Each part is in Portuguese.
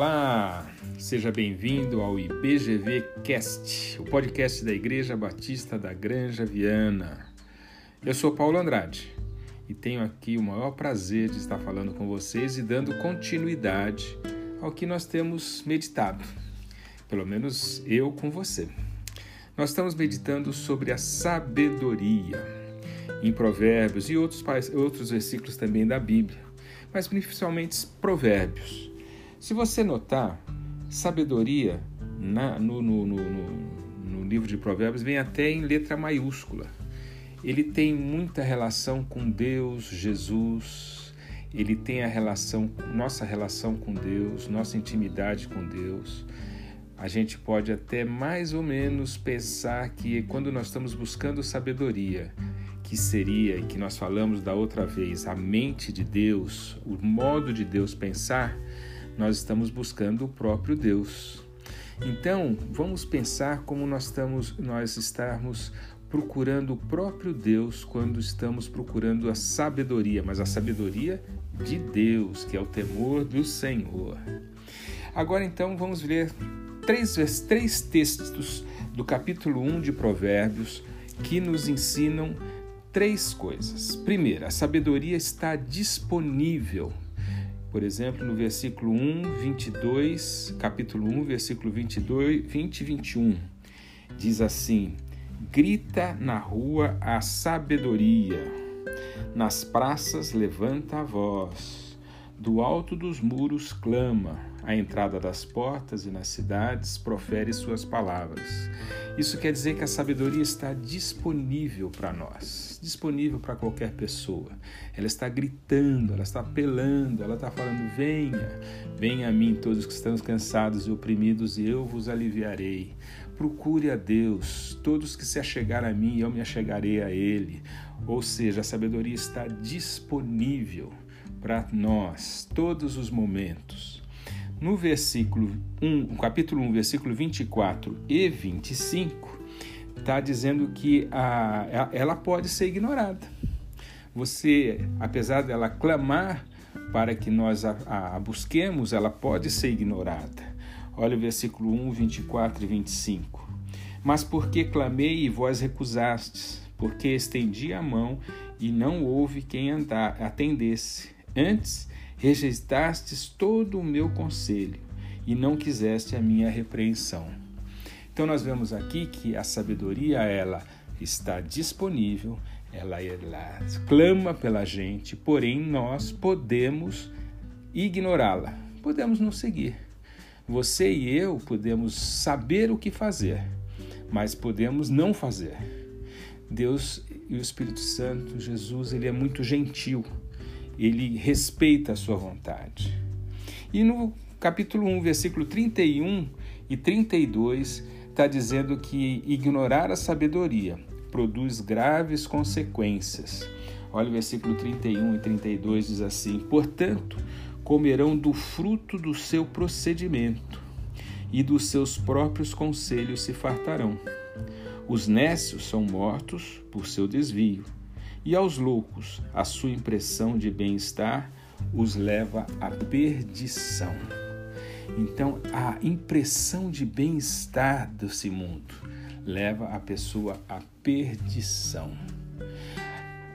Olá, seja bem-vindo ao IBGV Cast, o podcast da Igreja Batista da Granja Viana. Eu sou Paulo Andrade e tenho aqui o maior prazer de estar falando com vocês e dando continuidade ao que nós temos meditado, pelo menos eu com você. Nós estamos meditando sobre a sabedoria em Provérbios e outros, outros versículos também da Bíblia, mas principalmente Provérbios. Se você notar, sabedoria na, no, no, no, no, livro de Provérbios vem até em letra maiúscula. Ele tem muita relação com Deus, Jesus, ele tem a relação, nossa relação com Deus, nossa intimidade com Deus. A gente pode até mais ou menos pensar que quando nós estamos buscando sabedoria, que seria, que nós falamos da outra vez, a mente de Deus, o modo de Deus pensar, nós estamos buscando o próprio Deus. Então, vamos pensar como nós estamos nós estarmos procurando o próprio Deus quando estamos procurando a sabedoria, mas a sabedoria de Deus, que é o temor do Senhor. Agora então vamos ler três, três textos do capítulo 1 de Provérbios que nos ensinam três coisas. Primeiro, a sabedoria está disponível por exemplo, no versículo 1, 22, capítulo 1, versículo 22, 20 e 21, diz assim: Grita na rua a sabedoria, nas praças levanta a voz, do alto dos muros clama, à entrada das portas e nas cidades profere suas palavras. Isso quer dizer que a sabedoria está disponível para nós, disponível para qualquer pessoa. Ela está gritando, ela está apelando, ela está falando: venha, venha a mim, todos que estão cansados e oprimidos, e eu vos aliviarei. Procure a Deus, todos que se achegar a mim, eu me achegarei a Ele. Ou seja, a sabedoria está disponível para nós, todos os momentos no versículo 1, capítulo 1, versículo 24 e 25, está dizendo que a, ela pode ser ignorada. Você, apesar dela clamar para que nós a, a busquemos, ela pode ser ignorada. Olha o versículo 1, 24 e 25. Mas porque clamei e vós recusastes, porque estendi a mão e não houve quem atendesse. Antes, Rejeitastes todo o meu conselho e não quiseste a minha repreensão. Então nós vemos aqui que a sabedoria ela está disponível, ela, ela clama pela gente, porém nós podemos ignorá-la, podemos não seguir. Você e eu podemos saber o que fazer, mas podemos não fazer. Deus e o Espírito Santo, Jesus, ele é muito gentil ele respeita a sua vontade. E no capítulo 1, versículo 31 e 32, está dizendo que ignorar a sabedoria produz graves consequências. Olha o versículo 31 e 32 diz assim: Portanto, comerão do fruto do seu procedimento, e dos seus próprios conselhos se fartarão. Os nécios são mortos por seu desvio, e aos loucos, a sua impressão de bem-estar os leva à perdição. Então, a impressão de bem-estar desse mundo leva a pessoa à perdição.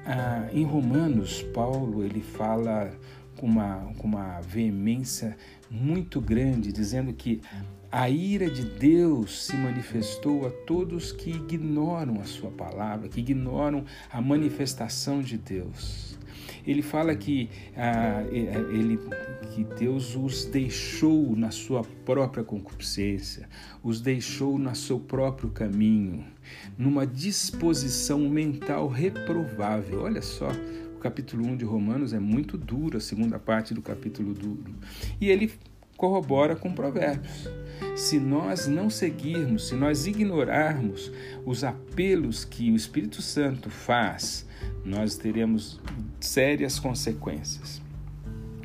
Ah, em Romanos, Paulo ele fala com uma, com uma veemência muito grande, dizendo que a ira de Deus se manifestou a todos que ignoram a sua palavra, que ignoram a manifestação de Deus. Ele fala que, ah, ele, que Deus os deixou na sua própria concupiscência, os deixou no seu próprio caminho, numa disposição mental reprovável. Olha só, o capítulo 1 de Romanos é muito duro, a segunda parte do capítulo duro. E ele corrobora com Provérbios. Se nós não seguirmos, se nós ignorarmos os apelos que o Espírito Santo faz, nós teremos sérias consequências.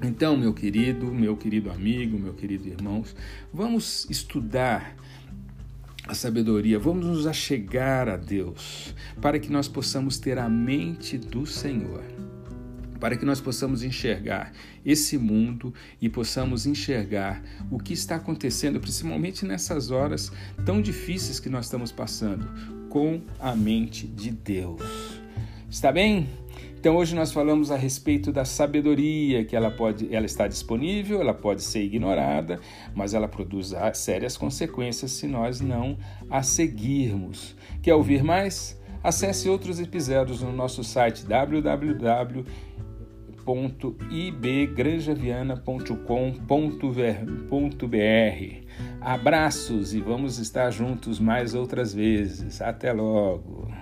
Então, meu querido, meu querido amigo, meu querido irmãos, vamos estudar a sabedoria, vamos nos achegar a Deus, para que nós possamos ter a mente do Senhor. Para que nós possamos enxergar esse mundo e possamos enxergar o que está acontecendo, principalmente nessas horas tão difíceis que nós estamos passando, com a mente de Deus. Está bem? Então hoje nós falamos a respeito da sabedoria, que ela pode, ela está disponível, ela pode ser ignorada, mas ela produz sérias consequências se nós não a seguirmos. Quer ouvir mais? Acesse outros episódios no nosso site www.ibgranjaviana.com.br. Abraços e vamos estar juntos mais outras vezes. Até logo!